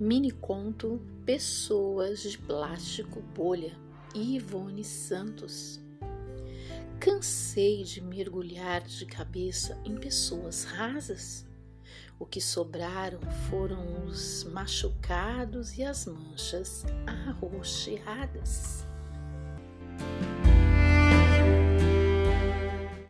Mini conto Pessoas de Plástico Bolha, Ivone Santos. Cansei de mergulhar de cabeça em pessoas rasas. O que sobraram foram os machucados e as manchas arroxeadas.